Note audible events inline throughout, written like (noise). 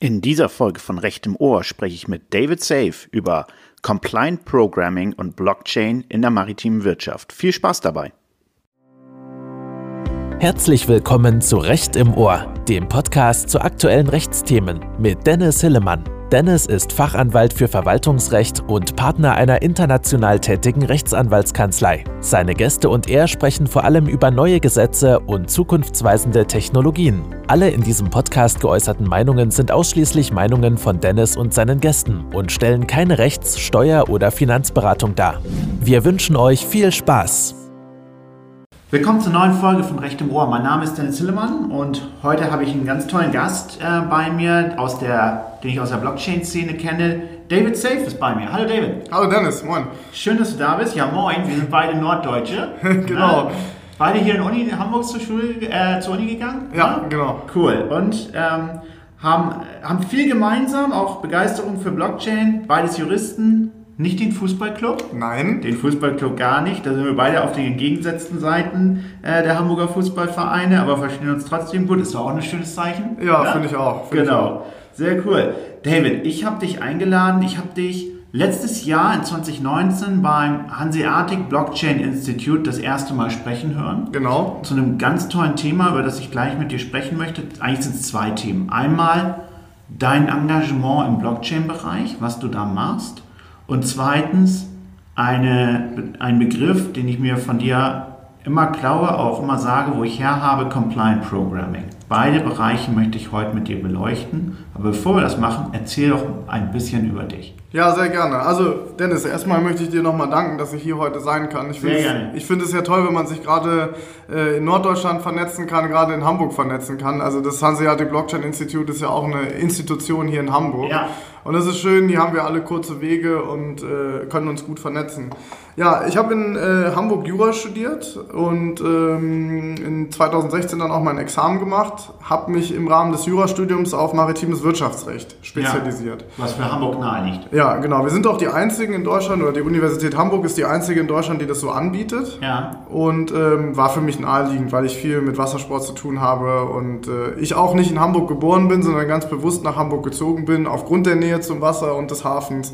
In dieser Folge von Recht im Ohr spreche ich mit David Safe über Compliant Programming und Blockchain in der maritimen Wirtschaft. Viel Spaß dabei. Herzlich willkommen zu Recht im Ohr, dem Podcast zu aktuellen Rechtsthemen mit Dennis Hillemann. Dennis ist Fachanwalt für Verwaltungsrecht und Partner einer international tätigen Rechtsanwaltskanzlei. Seine Gäste und er sprechen vor allem über neue Gesetze und zukunftsweisende Technologien. Alle in diesem Podcast geäußerten Meinungen sind ausschließlich Meinungen von Dennis und seinen Gästen und stellen keine Rechts-, Steuer- oder Finanzberatung dar. Wir wünschen euch viel Spaß. Willkommen zur neuen Folge von Recht im Ohr. Mein Name ist Dennis Hillemann und heute habe ich einen ganz tollen Gast äh, bei mir, aus der, den ich aus der Blockchain-Szene kenne. David Safe ist bei mir. Hallo David. Hallo Dennis, moin. Schön, dass du da bist. Ja, moin. Wir sind beide Norddeutsche. (laughs) genau. Äh, beide hier in, Uni, in Hamburg zur Schule, äh, zur Uni gegangen? Ja, ja? genau. Cool. Und ähm, haben, haben viel gemeinsam, auch Begeisterung für Blockchain. Beides Juristen. Nicht den Fußballclub? Nein. Den Fußballclub gar nicht. Da sind wir beide auf den entgegengesetzten Seiten äh, der Hamburger Fußballvereine, aber verstehen uns trotzdem gut. Ist doch auch ein schönes Zeichen. Ja, ja? finde ich auch. Find genau. Ich auch. Sehr cool. David, ich habe dich eingeladen. Ich habe dich letztes Jahr in 2019 beim Hanseatic Blockchain Institute das erste Mal sprechen hören. Genau. Zu einem ganz tollen Thema, über das ich gleich mit dir sprechen möchte. Eigentlich sind es zwei Themen. Einmal dein Engagement im Blockchain-Bereich, was du da machst. Und zweitens eine, ein Begriff, den ich mir von dir immer klaue, auch immer sage, wo ich her habe, Compliant Programming. Beide Bereiche möchte ich heute mit dir beleuchten. Aber bevor wir das machen, erzähl doch ein bisschen über dich. Ja, sehr gerne. Also Dennis, erstmal möchte ich dir nochmal danken, dass ich hier heute sein kann. Ich sehr gerne. Ich finde es ja toll, wenn man sich gerade äh, in Norddeutschland vernetzen kann, gerade in Hamburg vernetzen kann. Also das Hanseatic Blockchain Institute ist ja auch eine Institution hier in Hamburg. Ja. Und das ist schön, hier haben wir alle kurze Wege und äh, können uns gut vernetzen. Ja, ich habe in äh, Hamburg Jura studiert und ähm, in 2016 dann auch mein Examen gemacht, habe mich im Rahmen des Jurastudiums auf maritimes Wirtschaftsrecht spezialisiert. Ja, was für Hamburg nahe liegt. Ja, genau. Wir sind auch die einzigen in Deutschland, oder die Universität Hamburg ist die einzige in Deutschland, die das so anbietet. Ja. Und ähm, war für mich naheliegend, weil ich viel mit Wassersport zu tun habe und äh, ich auch nicht in Hamburg geboren bin, sondern ganz bewusst nach Hamburg gezogen bin, aufgrund der Nähe zum Wasser und des Hafens.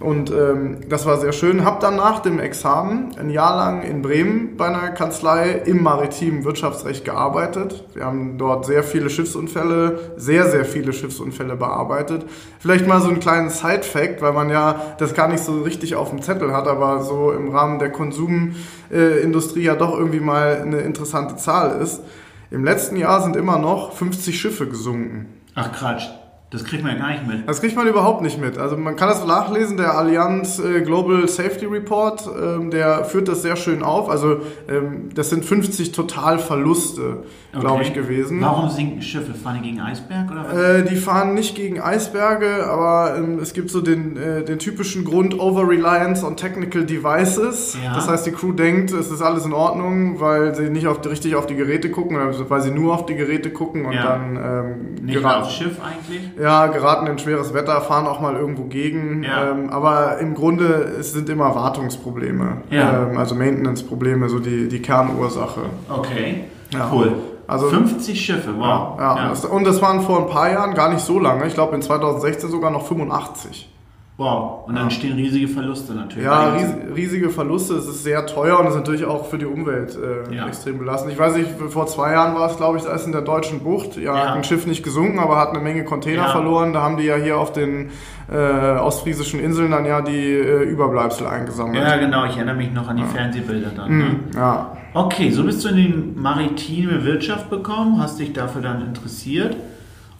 Und ähm, das war sehr schön. Hab dann nach dem Examen ein Jahr lang in Bremen bei einer Kanzlei im maritimen Wirtschaftsrecht gearbeitet. Wir haben dort sehr viele Schiffsunfälle, sehr, sehr viele Schiffsunfälle bearbeitet. Vielleicht mal so einen kleinen Side-Fact, weil man ja das gar nicht so richtig auf dem Zettel hat, aber so im Rahmen der Konsumindustrie ja doch irgendwie mal eine interessante Zahl ist. Im letzten Jahr sind immer noch 50 Schiffe gesunken. Ach Quatsch. Das kriegt man ja gar nicht mit. Das kriegt man überhaupt nicht mit. Also man kann das nachlesen, der Allianz äh, Global Safety Report, ähm, der führt das sehr schön auf. Also ähm, das sind 50 Totalverluste, okay. glaube ich, gewesen. Warum sinken Schiffe? Fahren die gegen Eisberg oder was? Äh, die fahren nicht gegen Eisberge, aber ähm, es gibt so den, äh, den typischen Grund Over-Reliance on Technical Devices. Ja. Das heißt, die Crew denkt, es ist alles in Ordnung, weil sie nicht auf die, richtig auf die Geräte gucken, oder weil sie nur auf die Geräte gucken und ja. dann... Ähm, nicht aufs Schiff eigentlich? Ja, geraten in schweres Wetter, fahren auch mal irgendwo gegen. Ja. Ähm, aber im Grunde es sind immer Wartungsprobleme. Ja. Ähm, also Maintenance-Probleme, so die, die Kernursache. Okay, ja. cool. Also, 50 Schiffe, wow. Ja, ja. und das waren vor ein paar Jahren gar nicht so lange. Ich glaube in 2016 sogar noch 85. Wow, und dann ja. stehen riesige Verluste natürlich. Ja, ries riesige Verluste. Es ist sehr teuer und ist natürlich auch für die Umwelt äh, ja. extrem belastend. Ich weiß nicht, vor zwei Jahren war es, glaube ich, da ist in der deutschen Bucht. Ja, ja. ein Schiff nicht gesunken, aber hat eine Menge Container verloren. Da haben die ja hier auf den äh, ostfriesischen Inseln dann ja die äh, Überbleibsel eingesammelt. Ja, genau. Ich erinnere mich noch an die Fernsehbilder dann. Ne? Mhm, ja. Okay, so bist du in die maritime Wirtschaft gekommen, hast dich dafür dann interessiert.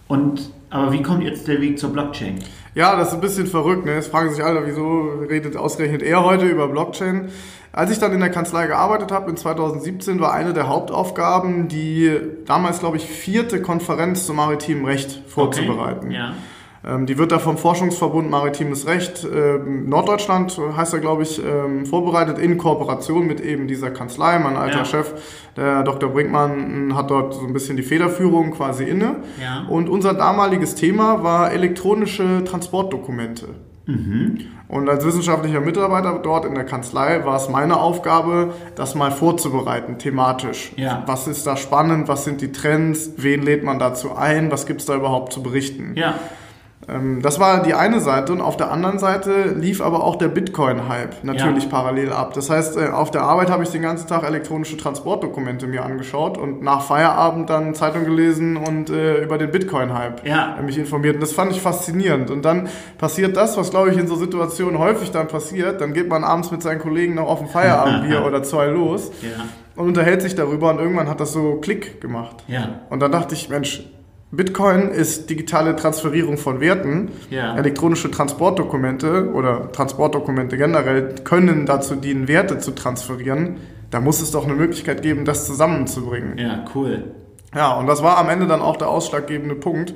Und, aber wie kommt jetzt der Weg zur Blockchain? Ja, das ist ein bisschen verrückt. Ne? Jetzt fragen sich alle, wieso redet ausgerechnet er heute über Blockchain? Als ich dann in der Kanzlei gearbeitet habe, in 2017, war eine der Hauptaufgaben, die damals, glaube ich, vierte Konferenz zum maritimen Recht vorzubereiten. Okay. Ja. Ähm, die wird da vom Forschungsverbund Maritimes Recht äh, Norddeutschland, heißt er, glaube ich, ähm, vorbereitet in Kooperation mit eben dieser Kanzlei. Mein alter ja. Chef, der Dr. Brinkmann, hat dort so ein bisschen die Federführung quasi inne. Ja. Und unser damaliges Thema war elektronische Transportdokumente. Mhm. Und als wissenschaftlicher Mitarbeiter dort in der Kanzlei war es meine Aufgabe, das mal vorzubereiten, thematisch. Ja. Was ist da spannend? Was sind die Trends? Wen lädt man dazu ein? Was gibt es da überhaupt zu berichten? Ja. Ähm, das war die eine Seite und auf der anderen Seite lief aber auch der Bitcoin-Hype natürlich Ja. parallel ab. Das heißt, äh, auf der Arbeit habe ich den ganzen Tag elektronische Transportdokumente mir angeschaut und nach Feierabend dann Zeitung gelesen und äh, über den Bitcoin-Hype Ja. äh, mich informiert. Und das fand ich faszinierend. Und dann passiert das, was glaube ich in so Situationen häufig dann passiert. Dann geht man abends mit seinen Kollegen noch auf ein Feierabendbier (laughs) oder zwei los Ja. und unterhält sich darüber und irgendwann hat das so Klick gemacht. Und dann dachte ich, Mensch, Bitcoin ist digitale Transferierung von Werten. Ja. Elektronische Transportdokumente oder Transportdokumente generell können dazu dienen, Werte zu transferieren. Da muss es doch eine Möglichkeit geben, das zusammenzubringen. Ja, cool. Ja, und das war am Ende dann auch der ausschlaggebende Punkt,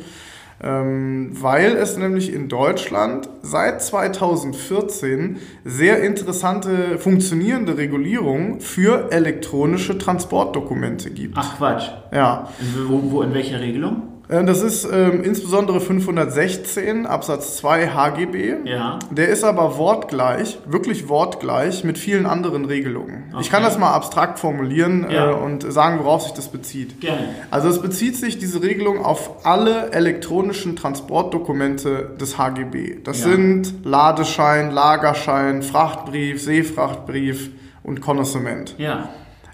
ähm, weil es nämlich in Deutschland seit 2014 sehr interessante funktionierende Regulierungen für elektronische Transportdokumente gibt. Ach Quatsch. Ja, Wo, wo, in welcher Regelung? Äh, das ist ähm, insbesondere 516 Absatz 2 HGB. Ja. Der ist aber wortgleich, wirklich wortgleich mit vielen anderen Regelungen. Ich Okay. kann das mal abstrakt formulieren Ja. äh, und sagen, worauf sich das bezieht. Gerne. Also es bezieht sich diese Regelung auf alle elektronischen Transportdokumente des HGB. Das Ja. sind Ladeschein, Lagerschein, Frachtbrief, Seefrachtbrief und Konnoissement. Ja.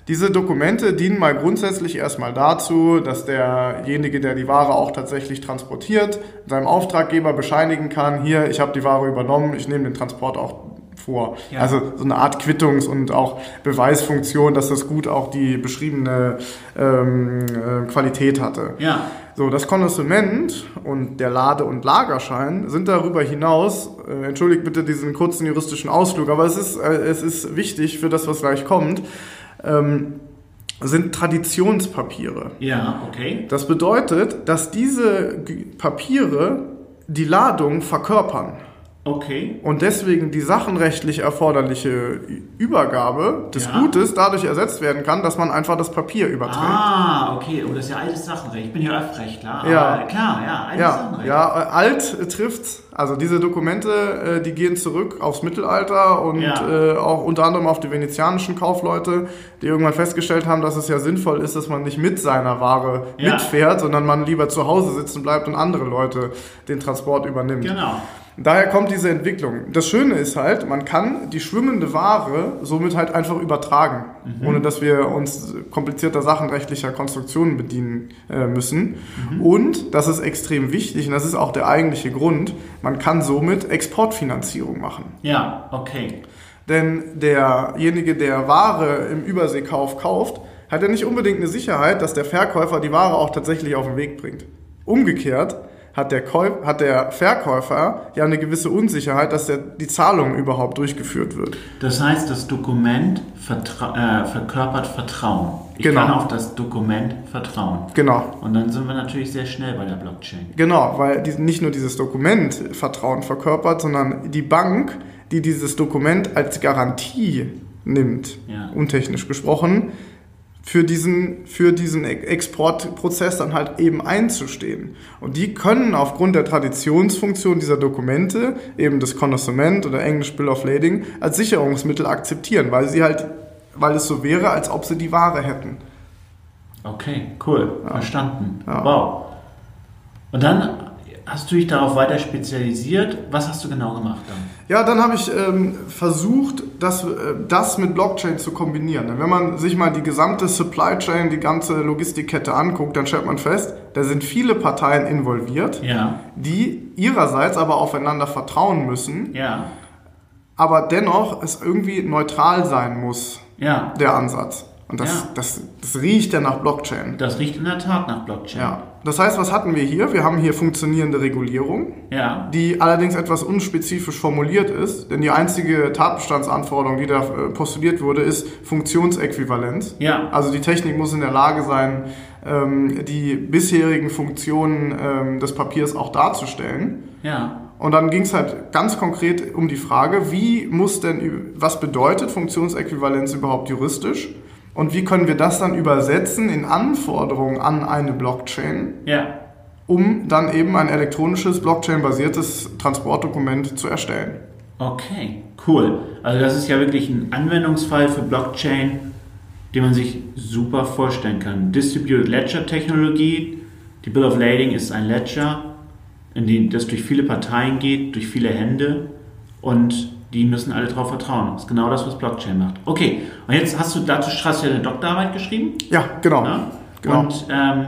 Diese Dokumente dienen mal grundsätzlich erstmal dazu, dass derjenige, der die Ware auch tatsächlich transportiert, seinem Auftraggeber bescheinigen kann, hier, ich habe die Ware übernommen, ich nehme den Transport auch vor. Ja. Also so eine Art Quittungs- und auch Beweisfunktion, dass das Gut auch die beschriebene ähm, äh, Qualität hatte. Ja. So, das Konnoissement und der Lade- und Lagerschein sind darüber hinaus, äh, entschuldigt bitte diesen kurzen juristischen Ausflug, aber es ist, äh, es ist wichtig für das, was gleich kommt, ähm, sind Traditionspapiere. Ja, okay. Das bedeutet, dass diese Papiere die Ladung verkörpern Okay. und deswegen die sachenrechtlich erforderliche Übergabe des Ja. Gutes dadurch ersetzt werden kann, dass man einfach das Papier überträgt. Ah, okay. Oh, das ist ja altes Sachenrecht. Ich bin ja Öffrechtler. Ja. Klar, ja, altes Ja, Sachenrecht. ja, alt trifft's. Also diese Dokumente, äh, die gehen zurück aufs Mittelalter und Ja. äh, auch unter anderem auf die venezianischen Kaufleute, die irgendwann festgestellt haben, dass es ja sinnvoll ist, dass man nicht mit seiner Ware mitfährt, sondern man lieber zu Hause sitzen bleibt und andere Leute den Transport übernimmt. Genau. Daher kommt diese Entwicklung. Das Schöne ist halt, man kann die schwimmende Ware somit halt einfach übertragen, ohne dass wir uns komplizierter sachenrechtlicher Konstruktionen bedienen äh, müssen. Und, das ist extrem wichtig und das ist auch der eigentliche Grund, man kann somit Exportfinanzierung machen. Ja, okay. Denn derjenige, der Ware im Überseekauf kauft, hat ja nicht unbedingt eine Sicherheit, dass der Verkäufer die Ware auch tatsächlich auf den Weg bringt. Umgekehrt hat der, Käu hat der Verkäufer ja eine gewisse Unsicherheit, dass der, die Zahlung überhaupt durchgeführt wird. Das heißt, das Dokument vertra äh, verkörpert Vertrauen. Ich Genau. kann auf das Dokument vertrauen. Genau. Und dann sind wir natürlich sehr schnell bei der Blockchain. Genau, weil die, nicht nur dieses Dokument Vertrauen verkörpert, sondern die Bank, die dieses Dokument als Garantie nimmt, Ja. untechnisch gesprochen, für diesen, für diesen Exportprozess dann halt eben einzustehen. Und die können aufgrund der Traditionsfunktion dieser Dokumente, eben das Connoissement oder Englisch Bill of Lading, als Sicherungsmittel akzeptieren, weil sie halt, weil es so wäre, als ob sie die Ware hätten. Okay, cool. Verstanden. Ja. Wow. Und dann hast du dich darauf weiter spezialisiert. Was hast du genau gemacht dann? Ja, dann habe ich ähm, versucht, das, äh, das mit Blockchain zu kombinieren. Denn wenn man sich mal die gesamte Supply Chain, die ganze Logistikkette anguckt, dann stellt man fest, da sind viele Parteien involviert, Ja, die ihrerseits aber aufeinander vertrauen müssen, ja, aber dennoch es irgendwie neutral sein muss, ja. der Ansatz. Und das, Ja. das, das riecht ja nach Blockchain. Das riecht in der Tat nach Blockchain. Ja. Das heißt, was hatten wir hier? Wir haben hier funktionierende Regulierung, Ja, die allerdings etwas unspezifisch formuliert ist, denn die einzige Tatbestandsanforderung, die da äh, postuliert wurde, ist Funktionsäquivalenz. ja, Also die Technik muss in der Lage sein, ähm, die bisherigen Funktionen ähm, des Papiers auch darzustellen. ja, Und dann ging es halt ganz konkret um die Frage, wie muss denn, was bedeutet Funktionsäquivalenz überhaupt juristisch? Und wie können wir das dann übersetzen in Anforderungen an eine Blockchain, ja. um dann eben ein elektronisches, Blockchain-basiertes Transportdokument zu erstellen? Okay, cool. Also das ist ja wirklich ein Anwendungsfall für Blockchain, den man sich super vorstellen kann. Distributed Ledger Technologie, die Bill of Lading ist ein Ledger, in dem das durch viele Parteien geht, durch viele Hände und die müssen alle darauf vertrauen. Das ist genau das, was Blockchain macht. Okay, und jetzt hast du dazu hast du ja eine Doktorarbeit geschrieben. Ja, genau. Ne? genau. Und ähm,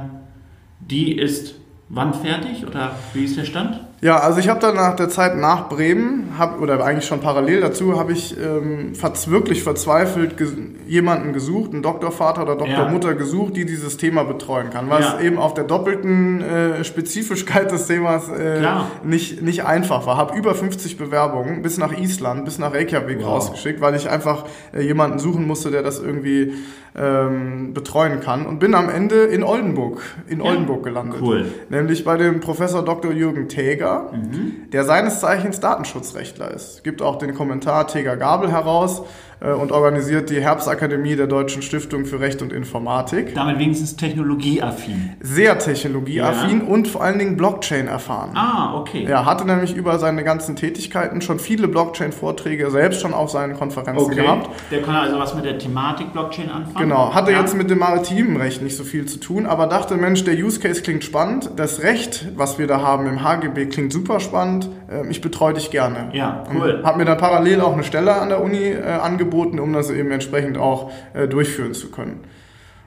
die ist wann fertig oder wie ist der Stand? Ja, also ich habe dann nach der Zeit nach Bremen, hab, oder eigentlich schon parallel dazu, habe ich ähm, wirklich verzweifelt ges jemanden gesucht, einen Doktorvater oder Doktormutter ja. gesucht, die dieses Thema betreuen kann, weil ja. es eben auf der doppelten äh, Spezifischkeit des Themas äh, nicht, nicht einfach war. Habe über 50 Bewerbungen bis nach Island, bis nach Reykjavik wow. rausgeschickt, weil ich einfach äh, jemanden suchen musste, der das irgendwie ähm, betreuen kann und bin am Ende in Oldenburg, in ja. Oldenburg gelandet. Cool. Nämlich bei dem Professor Dr. Jürgen Teger, mhm. der seines Zeichens Datenschutzrechtler ist. Gibt auch den Kommentar Teger Gabel heraus äh, und organisiert die Herbstakademie der Deutschen Stiftung für Recht und Informatik. Damit wenigstens technologieaffin. Sehr technologieaffin ja. und vor allen Dingen Blockchain erfahren. Ah, okay. Er hatte nämlich über seine ganzen Tätigkeiten schon viele Blockchain-Vorträge selbst schon auf seinen Konferenzen okay. gehabt. Der konnte also was mit der Thematik Blockchain anfangen. Genau, hatte ja. jetzt mit dem maritimen Recht nicht so viel zu tun, aber dachte, Mensch, der Use Case klingt spannend, das Recht, was wir da haben im HGB, klingt super spannend, ich betreue dich gerne. Ja, cool. Habe mir dann parallel auch eine Stelle an der Uni äh, angeboten angeboten, um das eben entsprechend auch äh, durchführen zu können.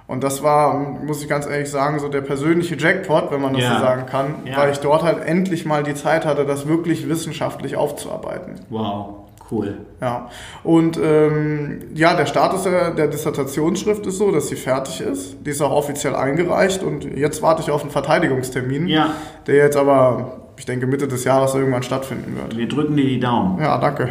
Und das war, muss ich ganz ehrlich sagen, so der persönliche Jackpot, wenn man das ja. so sagen kann, ja. weil ich dort halt endlich mal die Zeit hatte, das wirklich wissenschaftlich aufzuarbeiten. Wow. Cool. Ja. Und ähm, ja, der Status der, der Dissertationsschrift ist so, dass sie fertig ist. Die ist auch offiziell eingereicht und jetzt warte ich auf einen Verteidigungstermin, ja. der jetzt aber, ich denke, Mitte des Jahres irgendwann stattfinden wird. Wir drücken dir die Daumen. Ja, danke.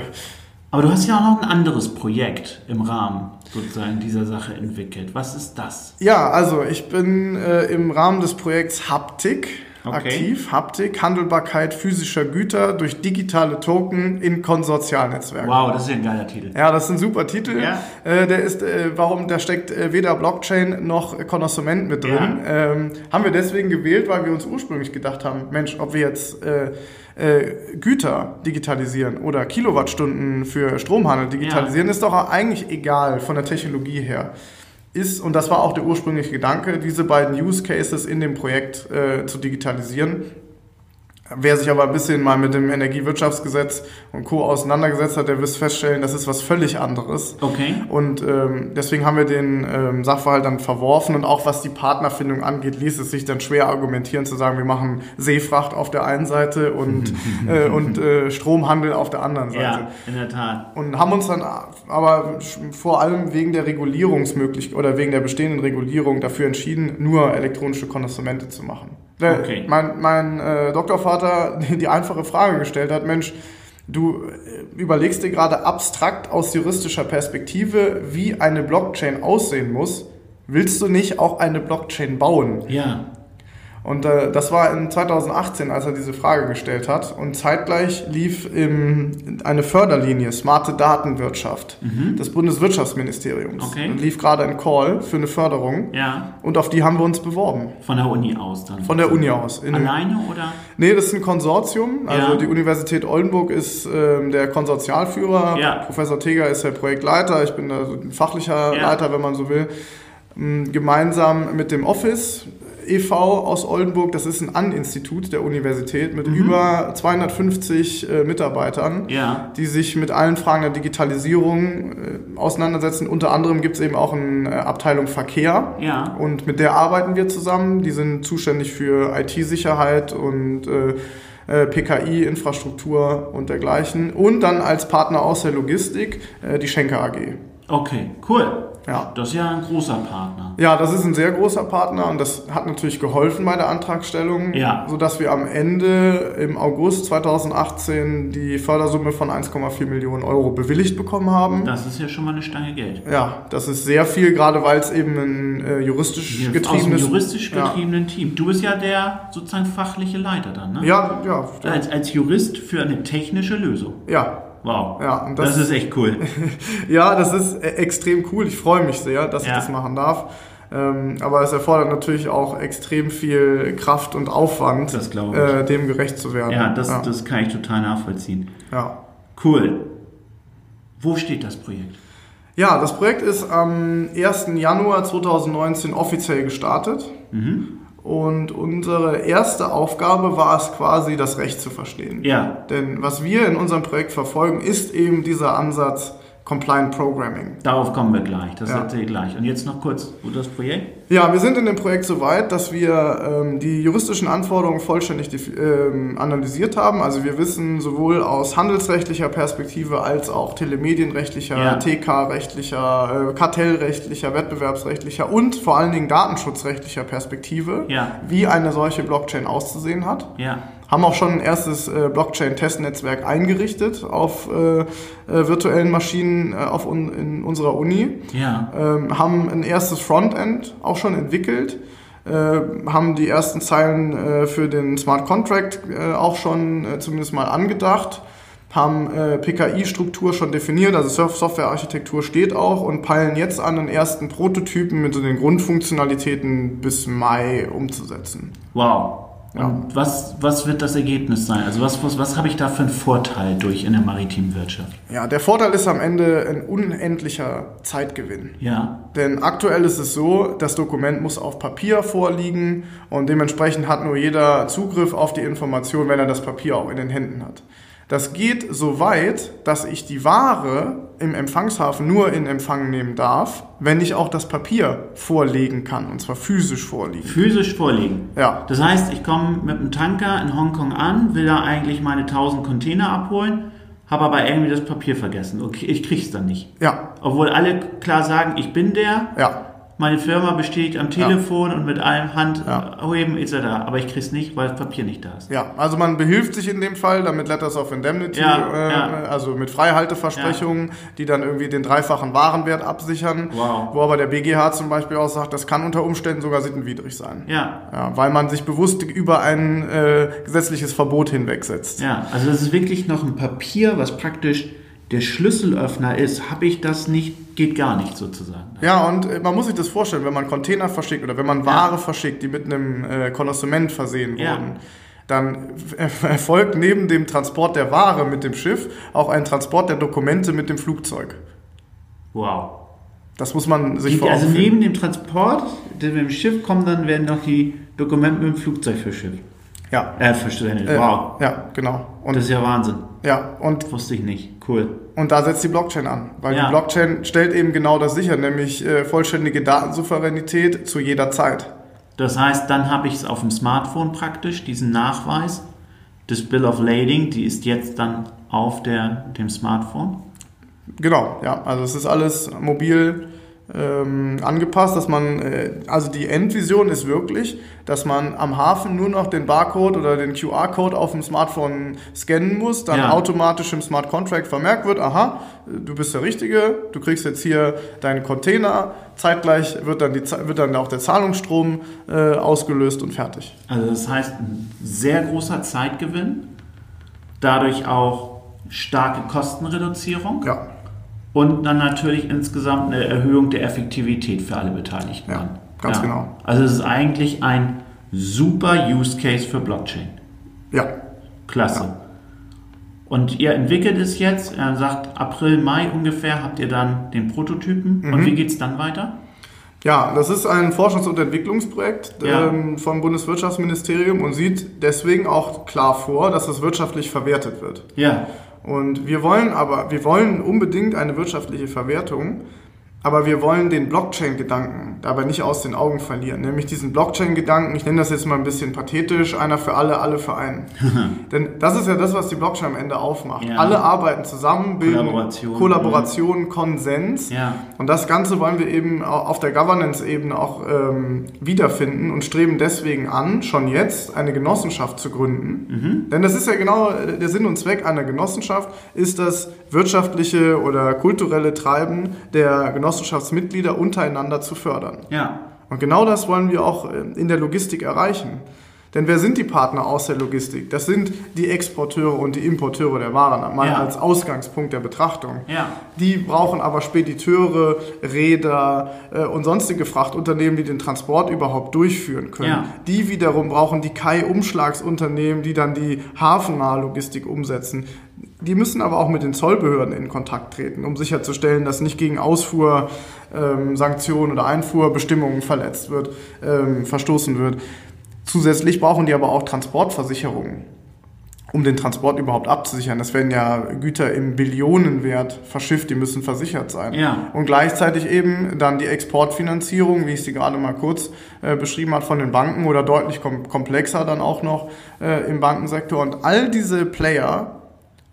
Aber du hast ja auch noch ein anderes Projekt im Rahmen sozusagen dieser Sache entwickelt. Was ist das? Ja, also ich bin äh, im Rahmen des Projekts Haptik okay. aktiv. Haptik, Handelbarkeit physischer Güter durch digitale Token in Konsortialnetzwerken. Wow, das ist ja ein geiler Titel. Ja, das ist ein super Titel. Ja. Äh, der ist, äh, warum, da steckt äh, weder Blockchain noch Konnoissement mit drin. Ja. Ähm, haben wir deswegen gewählt, weil wir uns ursprünglich gedacht haben, Mensch, ob wir jetzt äh, äh, Güter digitalisieren oder Kilowattstunden für Stromhandel digitalisieren, ja. ist doch eigentlich egal von der Technologie her. Ist, und das war auch der ursprüngliche Gedanke, diese beiden Use Cases in dem Projekt äh, zu digitalisieren. Wer sich aber ein bisschen mal mit dem Energiewirtschaftsgesetz und Co. auseinandergesetzt hat, der wird feststellen, das ist was völlig anderes. Okay. Und ähm, deswegen haben wir den ähm, Sachverhalt dann verworfen und auch was die Partnerfindung angeht, ließ es sich dann schwer argumentieren zu sagen, wir machen Seefracht auf der einen Seite und, (laughs) äh, und äh, Stromhandel auf der anderen Seite. Ja, in der Tat. Und haben uns dann aber vor allem wegen der Regulierungsmöglichkeit oder wegen der bestehenden Regulierung dafür entschieden, nur elektronische Konnoissemente zu machen. Okay. Mein, mein äh, Doktorvater die einfache Frage gestellt hat, Mensch, du äh, überlegst dir gerade abstrakt aus juristischer Perspektive, wie eine Blockchain aussehen muss. Willst du nicht auch eine Blockchain bauen? Ja. Und äh, das war in 2018, als er diese Frage gestellt hat. Und zeitgleich lief im, eine Förderlinie, smarte Datenwirtschaft, mhm. des Bundeswirtschaftsministeriums. Okay. Und lief gerade ein Call für eine Förderung. Ja. Und auf die haben wir uns beworben. Von der Uni aus dann? Von der Uni aus. In Alleine oder? Nee, das ist ein Konsortium. Also ja. die Universität Oldenburg ist ähm, der Konsortialführer. Ja. Professor Teger ist der Projektleiter. Ich bin also ein fachlicher ja. Leiter, wenn man so will. Ähm, gemeinsam mit dem Office e.V. aus Oldenburg, das ist ein An-Institut der Universität mit mhm. über 250 äh, Mitarbeitern, ja. die sich mit allen Fragen der Digitalisierung äh, auseinandersetzen. Unter anderem gibt es eben auch eine äh, Abteilung Verkehr ja. und mit der arbeiten wir zusammen. Die sind zuständig für IT-Sicherheit und äh, äh PKI-Infrastruktur und dergleichen. Und dann als Partner aus der Logistik äh, die Schenker AG. Okay, cool. Ja. Das ist ja ein großer Partner. Ja, das ist ein sehr großer Partner und das hat natürlich geholfen bei der Antragstellung, ja. sodass wir am Ende im August 2018 die Fördersumme von 1,4 Millionen Euro bewilligt bekommen haben. Das ist ja schon mal eine Stange Geld. Ja, das ist sehr viel, gerade weil es eben ein äh, juristisch getriebenes... Aus juristisch getriebenen ja. Team. Du bist ja der sozusagen fachliche Leiter dann, ne? Ja, ja. Als, als Jurist für eine technische Lösung. Ja, Wow. Ja, und das, das ist echt cool. (laughs) ja, das ist e- extrem cool. Ich freue mich sehr, dass ja. ich das machen darf. Ähm, aber es erfordert natürlich auch extrem viel Kraft und Aufwand, äh, dem gerecht zu werden. Ja das, ja, das kann ich total nachvollziehen. Ja. Cool. Wo steht das Projekt? Ja, das Projekt ist am 1. Januar 2019 offiziell gestartet. Und unsere erste Aufgabe war es quasi, das Recht zu verstehen. Ja. Denn was wir in unserem Projekt verfolgen, ist eben dieser Ansatz Compliant Programming. Darauf kommen wir gleich. Das Ja. erzähle ich gleich. Und jetzt noch kurz das Projekt. Ja, wir sind in dem Projekt so weit, dass wir ähm, die juristischen Anforderungen vollständig ähm, analysiert haben. Also wir wissen sowohl aus handelsrechtlicher Perspektive als auch telemedienrechtlicher, Ja. TK-rechtlicher, äh, kartellrechtlicher, wettbewerbsrechtlicher und vor allen Dingen datenschutzrechtlicher Perspektive, Ja. wie eine solche Blockchain auszusehen hat. Ja. Haben auch schon ein erstes äh, Blockchain-Testnetzwerk eingerichtet auf äh, äh, virtuellen Maschinen äh, auf un in unserer Uni Ja. ähm, haben ein erstes Frontend auch schon entwickelt, äh, haben die ersten Zeilen äh, für den Smart Contract auch schon zumindest mal angedacht, haben äh, PKI-Struktur schon definiert, also Softwarearchitektur steht auch und peilen jetzt an, den ersten Prototypen mit so den Grundfunktionalitäten bis Mai umzusetzen. Wow. Ja. Und was, was wird das Ergebnis sein? Also was, was, was habe ich da für einen Vorteil durch in der maritimen Wirtschaft? Ja, der Vorteil ist am Ende ein unendlicher Zeitgewinn. Ja. Denn aktuell ist es so, das Dokument muss auf Papier vorliegen und dementsprechend hat nur jeder Zugriff auf die Information, wenn er das Papier auch in den Händen hat. Das geht so weit, dass ich die Ware im Empfangshafen nur in Empfang nehmen darf, wenn ich auch das Papier vorlegen kann, und zwar physisch vorliegen. Physisch vorliegen. Ja, Das heißt, ich komme mit einem Tanker in Hongkong an, will da eigentlich meine 1000 Container abholen, habe aber irgendwie das Papier vergessen. Okay, ich krieg's dann nicht. ja, Obwohl alle klar sagen, ich bin der, ja, meine Firma bestätigt am Telefon und mit einem Hand Ja. heben etc. Aber ich krieg's nicht, weil das Papier nicht da ist. ja. Also man behilft sich in dem Fall damit Letters of Indemnity, Ja, äh, ja. also mit Freihalteversprechungen, die dann irgendwie den dreifachen Warenwert absichern. Wow. Wo aber der BGH zum Beispiel auch sagt, das kann unter Umständen sogar sittenwidrig sein. Ja, Ja, weil man sich bewusst über ein äh, gesetzliches Verbot hinwegsetzt. ja. Also das ist wirklich noch ein Papier, was praktisch der Schlüsselöffner ist. Habe ich das nicht, geht gar nicht sozusagen. Ja, und äh, man muss sich das vorstellen, wenn man Container verschickt oder wenn man Ware verschickt, die mit einem äh, Konnoissement versehen Ja. wurden, dann (laughs) erfolgt neben dem Transport der Ware mit dem Schiff auch ein Transport der Dokumente mit dem Flugzeug. Wow. Das muss man sich Die, vor also neben dem Transport, der mit dem Schiff kommen, dann werden noch die Dokumente mit dem Flugzeug verschifft. Ja, Äh, verschwendet. äh, Wow. ja, genau. Und, Das ist ja Wahnsinn. ja, und Wusste ich nicht. Cool. Und da setzt die Blockchain an, weil Ja. die Blockchain stellt eben genau das sicher, nämlich äh, vollständige Datensouveränität zu jeder Zeit. Das heißt, dann habe ich es auf dem Smartphone praktisch, diesen Nachweis des Bill of Lading, die ist jetzt dann auf der, dem Smartphone. Genau, ja, also es ist alles mobil ähm, angepasst, dass man, äh, also die Endvision ist wirklich, dass man am Hafen nur noch den Barcode oder den QR-Code auf dem Smartphone scannen muss, dann Ja. automatisch im Smart Contract vermerkt wird, aha, du bist der Richtige, du kriegst jetzt hier deinen Container, zeitgleich wird dann, die, wird dann auch der Zahlungsstrom äh, ausgelöst und fertig. Also das heißt, ein sehr großer Zeitgewinn, dadurch auch starke Kostenreduzierung Ja, und dann natürlich insgesamt eine Erhöhung der Effektivität für alle Beteiligten. Ja, ganz genau. Also es ist eigentlich ein super Use Case für Blockchain. ja. Klasse. Und ihr entwickelt es jetzt, er sagt April, Mai ungefähr habt ihr dann den Prototypen. Mhm. Und wie geht es dann weiter? Ja, das ist ein Forschungs- und Entwicklungsprojekt Ja. ähm, vom Bundeswirtschaftsministerium und sieht deswegen auch klar vor, dass es wirtschaftlich verwertet wird. Ja, Und wir wollen aber, wir wollen unbedingt eine wirtschaftliche Verwertung, aber wir wollen den Blockchain-Gedanken dabei nicht aus den Augen verlieren. Nämlich diesen Blockchain-Gedanken, ich nenne das jetzt mal ein bisschen pathetisch, einer für alle, alle für einen. (laughs) Denn das ist ja das, was die Blockchain am Ende aufmacht. Ja. Alle arbeiten zusammen, bilden Kollaboration. Kollaboration, Konsens. ja, Und das Ganze wollen wir eben au- auf der Governance-Ebene auch ähm, wiederfinden und streben deswegen an, schon jetzt eine Genossenschaft zu gründen. Denn das ist ja genau äh, der Sinn und Zweck einer Genossenschaft, ist das wirtschaftliche oder kulturelle Treiben der Genossenschaftsmitglieder untereinander zu fördern. ja. Und genau das wollen wir auch äh, in der Logistik erreichen. Denn wer sind die Partner aus der Logistik? Das sind die Exporteure und die Importeure der Waren, mal Ja. als Ausgangspunkt der Betrachtung. Ja. Die brauchen aber Spediteure, Räder äh, und sonstige Frachtunternehmen, die den Transport überhaupt durchführen können. Ja. Die wiederum brauchen die Kai-Umschlagsunternehmen, die dann die hafennahe Logistik umsetzen. Die müssen aber auch mit den Zollbehörden in Kontakt treten, um sicherzustellen, dass nicht gegen Ausfuhrsanktionen ähm, oder Einfuhrbestimmungen verletzt wird, ähm, verstoßen wird. Zusätzlich brauchen die aber auch Transportversicherungen um den Transport überhaupt abzusichern. Das werden ja Güter im Billionenwert verschifft, die müssen versichert sein. Ja. Und gleichzeitig eben dann die Exportfinanzierung, wie ich sie gerade mal kurz äh, beschrieben habe, von den Banken oder deutlich kom komplexer dann auch noch äh, im Bankensektor. Und all diese Player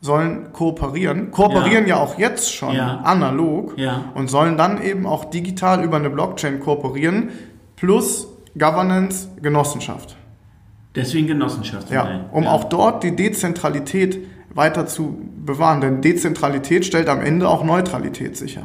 sollen kooperieren, kooperieren ja, ja auch jetzt schon Ja. analog und sollen dann eben auch digital über eine Blockchain kooperieren, plus Governance, Genossenschaft. Deswegen Genossenschaftsmodell. Ja, um auch dort die Dezentralität weiter zu bewahren. Denn Dezentralität stellt am Ende auch Neutralität sicher.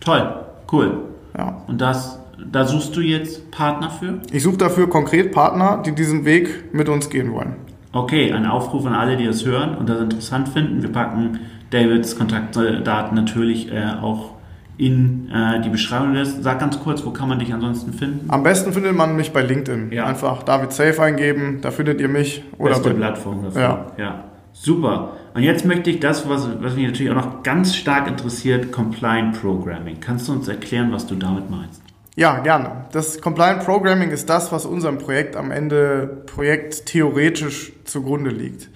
Toll, cool. Ja. Und das, da suchst du jetzt Partner für? Ich suche dafür konkret Partner, die diesen Weg mit uns gehen wollen. Okay, ein Aufruf an alle, die das hören und das interessant finden. Wir packen Davids Kontaktdaten natürlich äh, auch in äh, die Beschreibung. des- Sag ganz kurz, wo kann man dich ansonsten finden? Am besten findet man mich bei LinkedIn. Ja. Einfach David Safe eingeben, da findet ihr mich. Oder Beste bei, Plattform dafür. Ja. ja. Super. Und jetzt möchte ich das, was, was mich natürlich auch noch ganz stark interessiert, Compliant Programming. Kannst du uns erklären, was du damit meinst? ja, gerne. Das Compliant Programming ist das, was unserem Projekt am Ende Projekt theoretisch zugrunde liegt.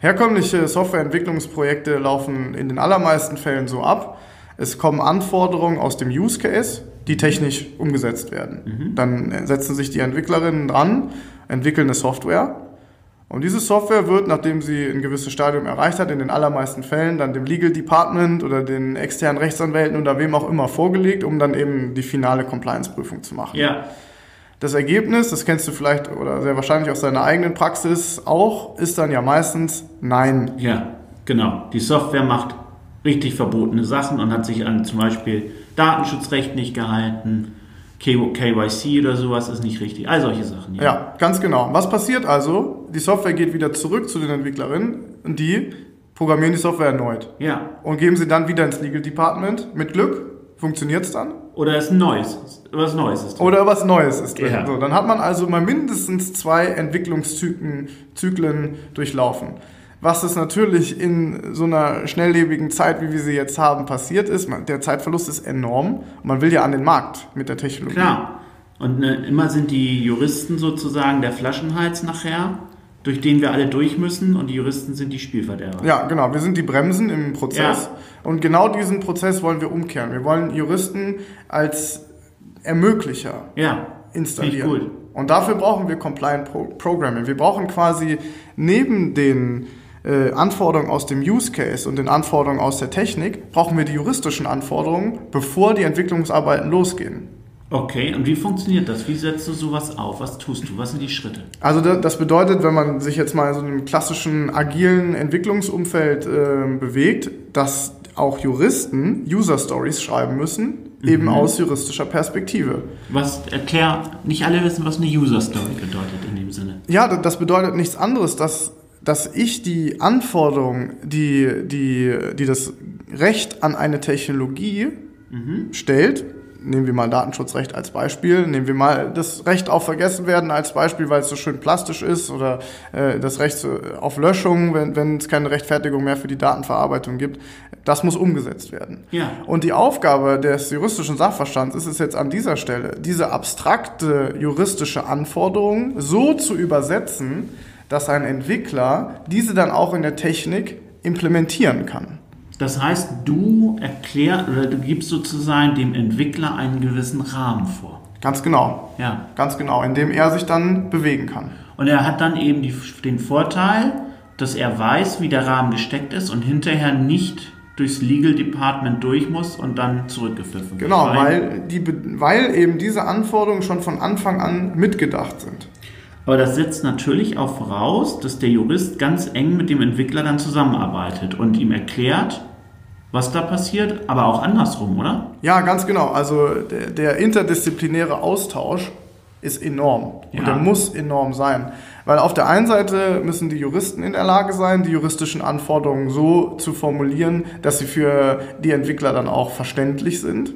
Herkömmliche Softwareentwicklungsprojekte laufen in den allermeisten Fällen so ab. Es kommen Anforderungen aus dem Use Case, die technisch umgesetzt werden. Dann setzen sich die Entwicklerinnen dran, entwickeln eine Software. Und diese Software wird, nachdem sie ein gewisses Stadium erreicht hat, in den allermeisten Fällen dann dem Legal Department oder den externen Rechtsanwälten oder wem auch immer vorgelegt, um dann eben die finale Compliance-Prüfung zu machen. Ja. Das Ergebnis, das kennst du vielleicht oder sehr wahrscheinlich aus deiner eigenen Praxis auch, ist dann ja meistens Nein. Ja, genau. Die Software macht richtig verbotene Sachen und hat sich an zum Beispiel Datenschutzrecht nicht gehalten, KYC oder sowas ist nicht richtig. All solche Sachen. Ja, ganz genau. Was passiert also? Die Software geht wieder zurück zu den Entwicklerinnen und die programmieren die Software erneut ja. und geben sie dann wieder ins Legal Department. Mit Glück funktioniert es dann. Oder ist ein neues, was Neues ist. drin. Oder was Neues ist drin. Ja. So, dann hat man also mal mindestens zwei Entwicklungszyklen Zyklen durchlaufen. Was es natürlich in so einer schnelllebigen Zeit, wie wir sie jetzt haben, passiert ist, der Zeitverlust ist enorm. Man will ja an den Markt mit der Technologie. Klar. Und äh, immer sind die Juristen sozusagen der Flaschenhals nachher, durch den wir alle durch müssen und die Juristen sind die Spielverderber. Ja, genau. Wir sind die Bremsen im Prozess. Ja. Und genau diesen Prozess wollen wir umkehren. Wir wollen Juristen als Ermöglicher Ja. installieren. Gut. Und dafür brauchen wir Compliant Pro Programming. Wir brauchen quasi neben den äh, Anforderungen aus dem Use Case und den Anforderungen aus der Technik, brauchen wir die juristischen Anforderungen, bevor die Entwicklungsarbeiten losgehen. Okay, und wie funktioniert das? Wie setzt du sowas auf? Was tust du? Was sind die Schritte? Also da- das bedeutet, wenn man sich jetzt mal in so einem klassischen agilen Entwicklungsumfeld äh, bewegt, dass auch Juristen User Stories schreiben müssen, eben aus juristischer Perspektive. Was erklär, nicht alle wissen, was eine User Story bedeutet in dem Sinne. Ja, da- das bedeutet nichts anderes, dass, dass ich die Anforderungen, die, die, die das Recht an eine Technologie stellt, nehmen wir mal Datenschutzrecht als Beispiel, nehmen wir mal das Recht auf Vergessenwerden als Beispiel, weil es so schön plastisch ist, oder äh, das Recht auf Löschung, wenn, wenn es keine Rechtfertigung mehr für die Datenverarbeitung gibt, das muss umgesetzt werden. Ja. Und die Aufgabe des juristischen Sachverstands ist es jetzt an dieser Stelle, diese abstrakte juristische Anforderung so zu übersetzen, dass ein Entwickler diese dann auch in der Technik implementieren kann. Das heißt, du erklärst oder du gibst sozusagen dem Entwickler einen gewissen Rahmen vor. Ganz genau. Ja. Ganz genau, indem er sich dann bewegen kann. Und er hat dann eben die, den Vorteil, dass er weiß, wie der Rahmen gesteckt ist und hinterher nicht durchs Legal Department durch muss und dann zurückgepfiffen wird. Genau, weil, die, weil eben diese Anforderungen schon von Anfang an mitgedacht sind. Aber das setzt natürlich auch voraus, dass der Jurist ganz eng mit dem Entwickler dann zusammenarbeitet und ihm erklärt, was da passiert, aber auch andersrum, oder? Ja, ganz genau. Also der, der interdisziplinäre Austausch ist enorm Ja. und der muss enorm sein. Weil auf der einen Seite müssen die Juristen in der Lage sein, die juristischen Anforderungen so zu formulieren, dass sie für die Entwickler dann auch verständlich sind.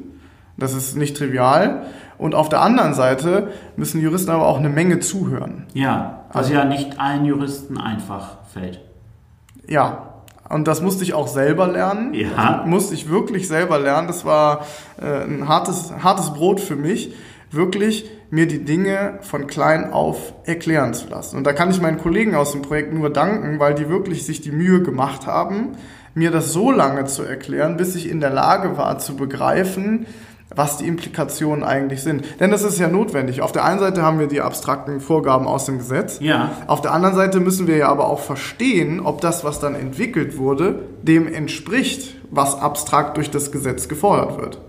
Das ist nicht trivial. Und auf der anderen Seite müssen Juristen aber auch eine Menge zuhören. Ja, was ja nicht allen Juristen einfach fällt. Ja, Und das musste ich auch selber lernen. Ja. Das musste ich wirklich selber lernen. Das war äh, ein hartes, hartes Brot für mich, wirklich mir die Dinge von klein auf erklären zu lassen. Und da kann ich meinen Kollegen aus dem Projekt nur danken, weil die wirklich sich die Mühe gemacht haben, mir das so lange zu erklären, bis ich in der Lage war zu begreifen, was die Implikationen eigentlich sind. Denn das ist ja notwendig. Auf der einen Seite haben wir die abstrakten Vorgaben aus dem Gesetz. Ja. Auf der anderen Seite müssen wir ja aber auch verstehen, ob das, was dann entwickelt wurde, dem entspricht, was abstrakt durch das Gesetz gefordert wird.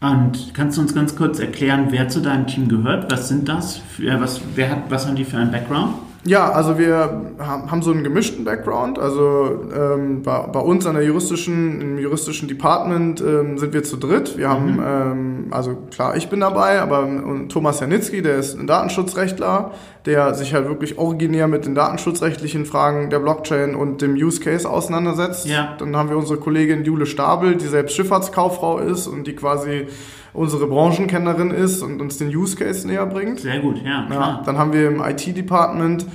Und kannst du uns ganz kurz erklären, wer zu deinem Team gehört? Was sind das? Für, was, wer hat, was haben die für einen Background? Ja, also wir haben so einen gemischten Background. Also ähm, bei, bei, uns an der juristischen, im juristischen Department ähm, sind wir zu dritt. Wir haben, mhm. ähm, also klar, ich bin dabei, aber Thomas Janitzki, der ist ein Datenschutzrechtler, der sich halt wirklich originär mit den datenschutzrechtlichen Fragen der Blockchain und dem Use Case auseinandersetzt. Ja. Dann haben wir unsere Kollegin Jule Stabel, die selbst Schifffahrtskauffrau ist und die quasi unsere Branchenkennerin ist und uns den Use Case näher bringt. Sehr gut, ja. Klar. ja dann haben wir im IT-Department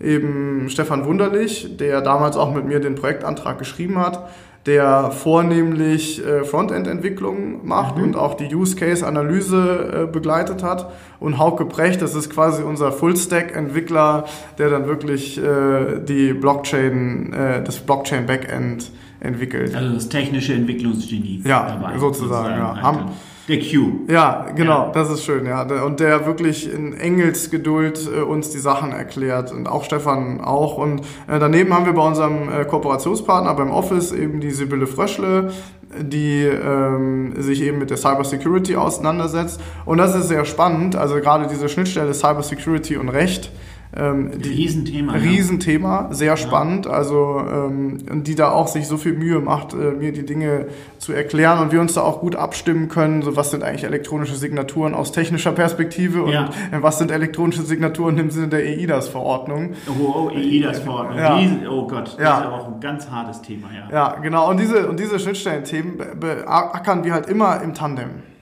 eben Stefan Wunderlich, der damals auch mit mir den Projektantrag geschrieben hat, der vornehmlich äh, Frontend-Entwicklung macht mhm. und auch die Use-Case-Analyse äh, begleitet hat. Und Hauke Precht, das ist quasi unser Full-Stack-Entwickler, der dann wirklich äh, die Blockchain, äh, das Blockchain-Backend entwickelt. Also das technische Entwicklungsgenie. Ja, dabei, sozusagen. sozusagen ja. Haben, der Q. Ja, genau, ja. das ist schön, ja. Und der wirklich in Engelsgeduld äh, uns die Sachen erklärt und auch Stefan auch. Und äh, daneben haben wir bei unserem äh, Kooperationspartner beim Office eben die Sibylle Fröschle, die ähm, sich eben mit der Cybersecurity auseinandersetzt. Und das ist sehr spannend, also gerade diese Schnittstelle Cybersecurity und Recht ähm, die, Riesenthema. Riesenthema, sehr ja. spannend. Also ähm, die da auch sich so viel Mühe macht, äh, mir die Dinge zu erklären und wir uns da auch gut abstimmen können. So was sind eigentlich elektronische Signaturen aus technischer Perspektive und ja. äh, was sind elektronische Signaturen im Sinne der EIDAS-Verordnung. Oh, oh EIDAS-Verordnung. Ja. oh Gott, das ja. ist auch ein ganz hartes Thema. Ja, ja genau. Und diese, und diese Schnittstellenthemen beackern wir halt immer im Tandem.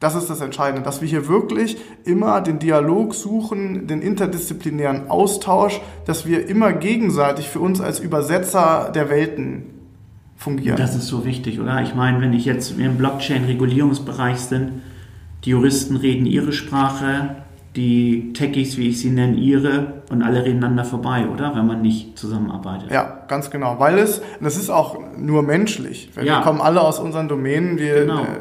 Das ist das Entscheidende, dass wir hier wirklich immer den Dialog suchen, den interdisziplinären Austausch, dass wir immer gegenseitig für uns als Übersetzer der Welten fungieren. Das ist so wichtig, oder? Ich meine, wenn ich jetzt im Blockchain-Regulierungsbereich sind, die Juristen reden ihre Sprache, die Techies, wie ich sie nenne, ihre und alle reden einander vorbei, oder? Wenn man nicht zusammenarbeitet. Ja, ganz genau. Weil es, das ist auch nur menschlich. Ja. Wir kommen alle aus unseren Domänen. Wir, genau. Äh,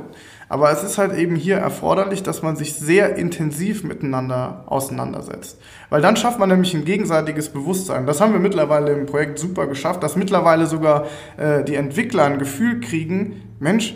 aber es ist halt eben hier erforderlich, dass man sich sehr intensiv miteinander auseinandersetzt. Weil dann schafft man nämlich ein gegenseitiges Bewusstsein. Das haben wir mittlerweile im Projekt super geschafft, dass mittlerweile sogar äh, die Entwickler ein Gefühl kriegen, Mensch,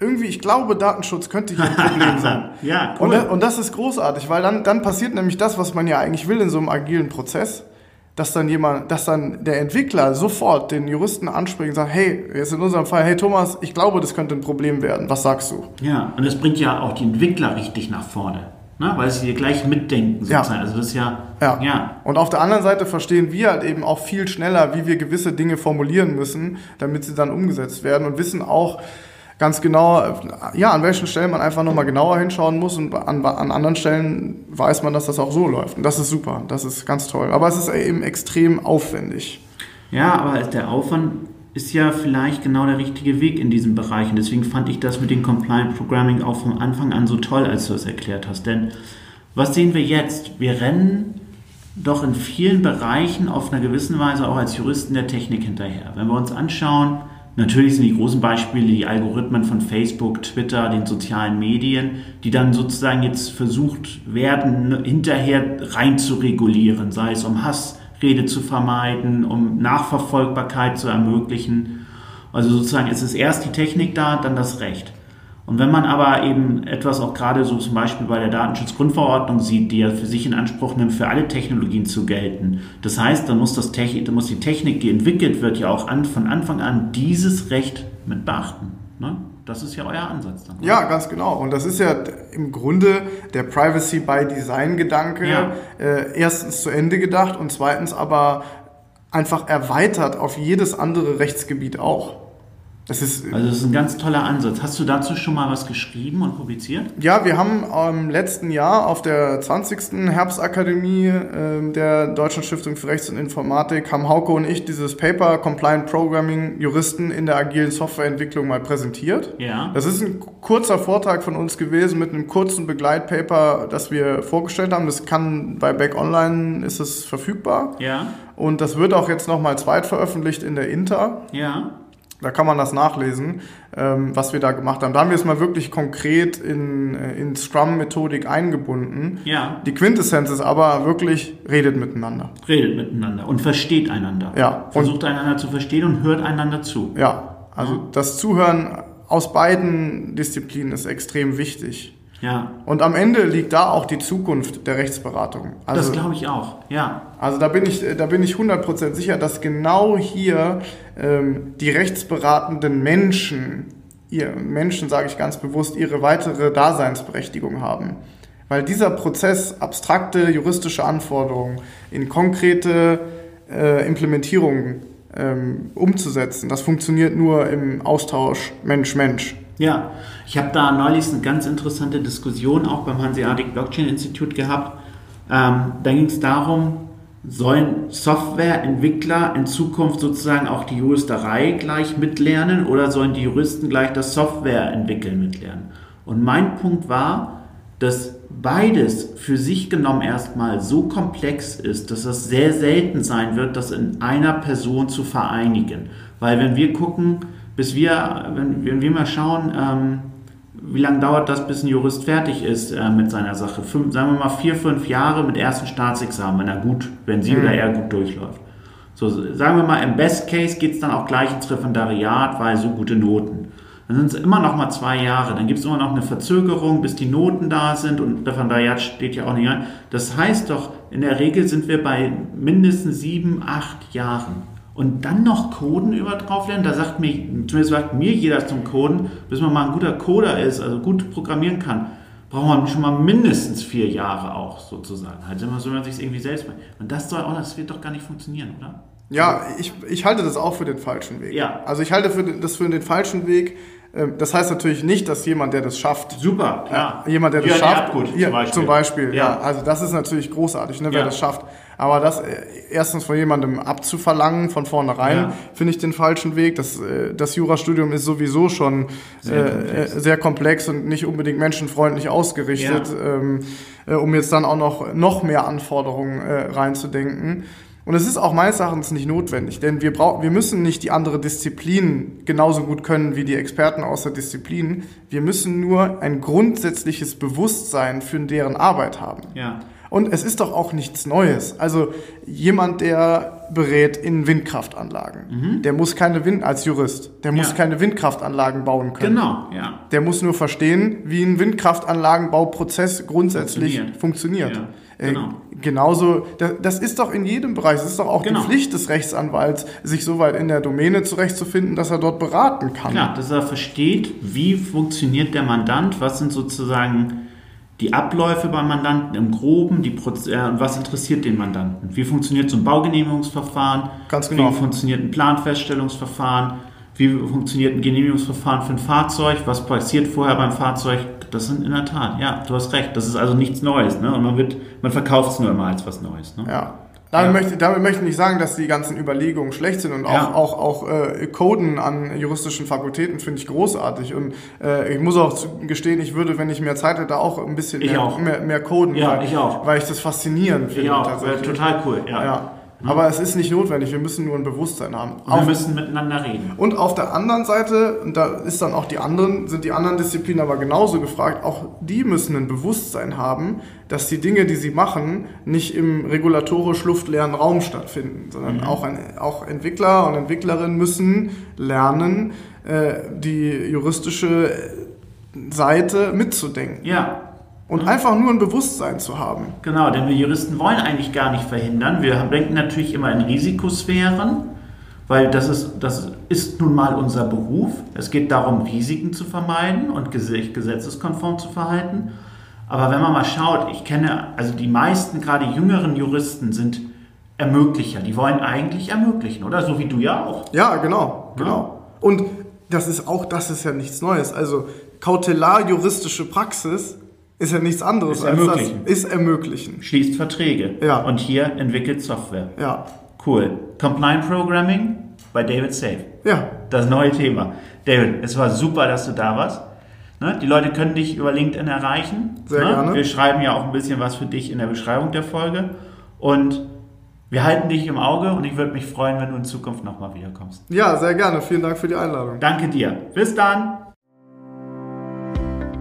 irgendwie, ich glaube, Datenschutz könnte hier ein (laughs) Problem sein. ja, cool. und, und das ist großartig, weil dann, dann passiert nämlich das, was man ja eigentlich will in so einem agilen Prozess dass dann jemand, dass dann der Entwickler sofort den Juristen anspricht und sagt, hey, jetzt in unserem Fall, hey Thomas, ich glaube, das könnte ein Problem werden. Was sagst du? Ja, und das bringt ja auch die Entwickler richtig nach vorne. Ne? Weil sie gleich mitdenken sozusagen. Ja. Also das ist ja, ja. ja. Und auf der anderen Seite verstehen wir halt eben auch viel schneller, wie wir gewisse Dinge formulieren müssen, damit sie dann umgesetzt werden und wissen auch, ganz genau, ja, an welchen Stellen man einfach nochmal genauer hinschauen muss und an, an anderen Stellen weiß man, dass das auch so läuft. Und das ist super, das ist ganz toll. Aber es ist eben extrem aufwendig. Ja, aber der Aufwand ist ja vielleicht genau der richtige Weg in diesem Bereich. Und deswegen fand ich das mit dem Compliant Programming auch von Anfang an so toll, als du es erklärt hast. Denn was sehen wir jetzt? Wir rennen doch in vielen Bereichen auf einer gewissen Weise auch als Juristen der Technik hinterher. Wenn wir uns anschauen, Natürlich sind die großen Beispiele die Algorithmen von Facebook, Twitter, den sozialen Medien, die dann sozusagen jetzt versucht werden, hinterher rein zu regulieren, sei es um Hassrede zu vermeiden, um Nachverfolgbarkeit zu ermöglichen. Also sozusagen es ist erst die Technik da, dann das Recht. Und wenn man aber eben etwas auch gerade so zum Beispiel bei der Datenschutzgrundverordnung sieht, die ja für sich in Anspruch nimmt, für alle Technologien zu gelten, das heißt, dann muss, das Technik, dann muss die Technik, die entwickelt wird, ja auch an, von Anfang an dieses Recht mit beachten. Ne? Das ist ja euer Ansatz dann. Ja, ganz genau. Und das ist ja im Grunde der Privacy by Design Gedanke ja. äh, erstens zu Ende gedacht und zweitens aber einfach erweitert auf jedes andere Rechtsgebiet auch. Das ist, Also das ist ein ganz toller Ansatz. Hast du dazu schon mal was geschrieben und publiziert? Ja, wir haben im letzten Jahr auf der 20. Herbstakademie äh, der Deutschen Stiftung für Rechts- und Informatik haben Hauke und ich dieses Paper Compliant Programming Juristen in der agilen Softwareentwicklung mal präsentiert. Ja. Das ist ein kurzer Vortrag von uns gewesen mit einem kurzen Begleitpaper, das wir vorgestellt haben. Das kann bei Back Online ist es verfügbar. Ja. Und das wird auch jetzt nochmal zweit veröffentlicht in der Inter. Ja. Da kann man das nachlesen, ähm, was wir da gemacht haben. Da haben wir es mal wirklich konkret in, äh, in Scrum-Methodik eingebunden. Ja. Die Quintessenz ist aber wirklich, redet miteinander. Redet miteinander und versteht einander. Ja. Versucht einander zu verstehen und hört einander zu. Ja, also das Zuhören aus beiden Disziplinen ist extrem wichtig. Ja. Und am Ende liegt da auch die Zukunft der Rechtsberatung. Das Also, glaube ich auch. Ja. also da bin ich, da bin ich 100% sicher, dass genau hier ähm, die rechtsberatenden Menschen, ihr Menschen sage ich ganz bewusst, ihre weitere Daseinsberechtigung haben. Weil dieser Prozess, abstrakte juristische Anforderungen in konkrete äh, Implementierungen ähm, umzusetzen, das funktioniert nur im Austausch Mensch-Mensch. Ja, ich habe da neulich eine ganz interessante Diskussion auch beim Hanseatic Blockchain Institut gehabt. Ähm, da ging es darum, sollen Softwareentwickler in Zukunft sozusagen auch die Juristerei gleich mitlernen oder sollen die Juristen gleich das Softwareentwickeln mitlernen? Und mein Punkt war, dass beides für sich genommen erstmal so komplex ist, dass es sehr selten sein wird, das in einer Person zu vereinigen. Weil wenn wir gucken, bis wir, wenn wir mal schauen, ähm, wie lange dauert das, bis ein Jurist fertig ist äh, mit seiner Sache? Fünf, sagen wir mal vier, fünf Jahre mit ersten Staatsexamen, wenn er gut, wenn sie Mhm. oder er gut durchläuft. So, sagen wir mal, im Best Case geht es dann auch gleich ins Referendariat, weil so gute Noten. Dann sind es immer noch mal zwei Jahre. Dann gibt es immer noch eine Verzögerung, bis die Noten da sind und Referendariat steht ja auch nicht an. Das heißt doch, in der Regel sind wir bei mindestens sieben, acht Jahren. Und dann noch Coden über drauf lernen, da sagt mir, zumindest sagt mir jeder zum Coden, bis man mal ein guter Coder ist, also gut programmieren kann, braucht man schon mal mindestens vier Jahre auch sozusagen. Halt immer so, wenn man sich irgendwie selbst macht. Und das soll auch, das wird doch gar nicht funktionieren, oder? Ja, ich, ich halte das auch für den falschen Weg. Ja. Also ich halte für, das für den falschen Weg. Ähm, Das heißt natürlich nicht, dass jemand, der das schafft, Super, klar. jemand, der das Jörn schafft, Erbgut Ja, zum Beispiel. zum Beispiel, ja. Ja. Also das ist natürlich großartig, ne, wer Ja. das schafft. Aber das äh, erstens von jemandem abzuverlangen von vornherein, Ja. finde ich den falschen Weg. Das, äh, das Jurastudium ist sowieso schon Sehr äh, komplex. äh, sehr komplex und nicht unbedingt menschenfreundlich ausgerichtet, ähm, äh, um jetzt dann auch noch, noch mehr Anforderungen reinzudenken. Und es ist auch meines Erachtens nicht notwendig, denn wir, brauchen, wir müssen nicht die andere Disziplin genauso gut können wie die Experten aus der Disziplin. Wir müssen nur ein grundsätzliches Bewusstsein für deren Arbeit haben. Ja. Und es ist doch auch nichts Neues. Also jemand, der berät in Windkraftanlagen, der muss keine Wind als Jurist, der muss Mhm. Ja. keine Windkraftanlagen bauen können. Genau, ja. Der muss nur verstehen, wie ein Windkraftanlagenbauprozess grundsätzlich funktioniert. Ja, Äh, genau. genauso, das, das ist doch in jedem Bereich, das ist doch auch Genau. die Pflicht des Rechtsanwalts, sich so weit in der Domäne zurechtzufinden, dass er dort beraten kann. Klar, dass er versteht, wie funktioniert der Mandant, was sind sozusagen die Abläufe beim Mandanten im Groben, die Proz äh, und was interessiert den Mandanten. Wie funktioniert so ein Baugenehmigungsverfahren? Ganz genau. Wie funktioniert ein Planfeststellungsverfahren? Wie funktioniert ein Genehmigungsverfahren für ein Fahrzeug? Was passiert vorher beim Fahrzeug? Das sind in der Tat, ja, du hast recht. Das ist also nichts Neues, ne? Und man wird, man verkauft es nur immer als was Neues, ne? Ja. Damit, Ja. Möchte, damit möchte ich nicht sagen, dass die ganzen Überlegungen schlecht sind und auch, Ja. auch, auch äh, Coden an juristischen Fakultäten finde ich großartig. Und äh, ich muss auch gestehen, ich würde, wenn ich mehr Zeit hätte, auch ein bisschen Ich mehr, auch. mehr, mehr coden, Ja, weil, ich auch. weil ich das faszinierend finde. Ja, auch, total cool, ja. Ja. Aber es ist nicht notwendig, wir müssen nur ein Bewusstsein haben. Und wir Auf- müssen miteinander reden. und auf der anderen Seite, und da ist dann auch die anderen, sind die anderen Disziplinen aber genauso gefragt, auch die müssen ein Bewusstsein haben, dass die Dinge, die sie machen, nicht im regulatorisch luftleeren Raum stattfinden, sondern Mhm. auch, ein, auch Entwickler und Entwicklerinnen müssen lernen, äh, die juristische Seite mitzudenken. Ja, Und einfach nur ein Bewusstsein zu haben. Genau, denn wir Juristen wollen eigentlich gar nicht verhindern. Wir denken natürlich immer in Risikosphären, weil das ist, das ist nun mal unser Beruf. Es geht darum, Risiken zu vermeiden und gesetzeskonform zu verhalten. Aber wenn man mal schaut, ich kenne, also die meisten, gerade jüngeren Juristen sind Ermöglicher. Die wollen eigentlich ermöglichen, oder? So wie du ja auch. Ja, genau, genau. Und das ist auch das ist ja nichts Neues. Also kautelar-juristische Praxis ist ja nichts anderes Ist als das ermöglichen. ist ermöglichen. Schließt Verträge. Ja. Und hier entwickelt Software. Ja, Cool. Compliant Programming bei David Safe. ja, Das neue Thema. David, es war super, dass du da warst. Ne? Die Leute können dich über LinkedIn erreichen. Sehr ne? gerne. Wir schreiben ja auch ein bisschen was für dich in der Beschreibung der Folge. Und wir halten dich im Auge und ich würde mich freuen, wenn du in Zukunft nochmal wiederkommst. ja, sehr gerne. Vielen Dank für die Einladung. Danke dir. Bis dann.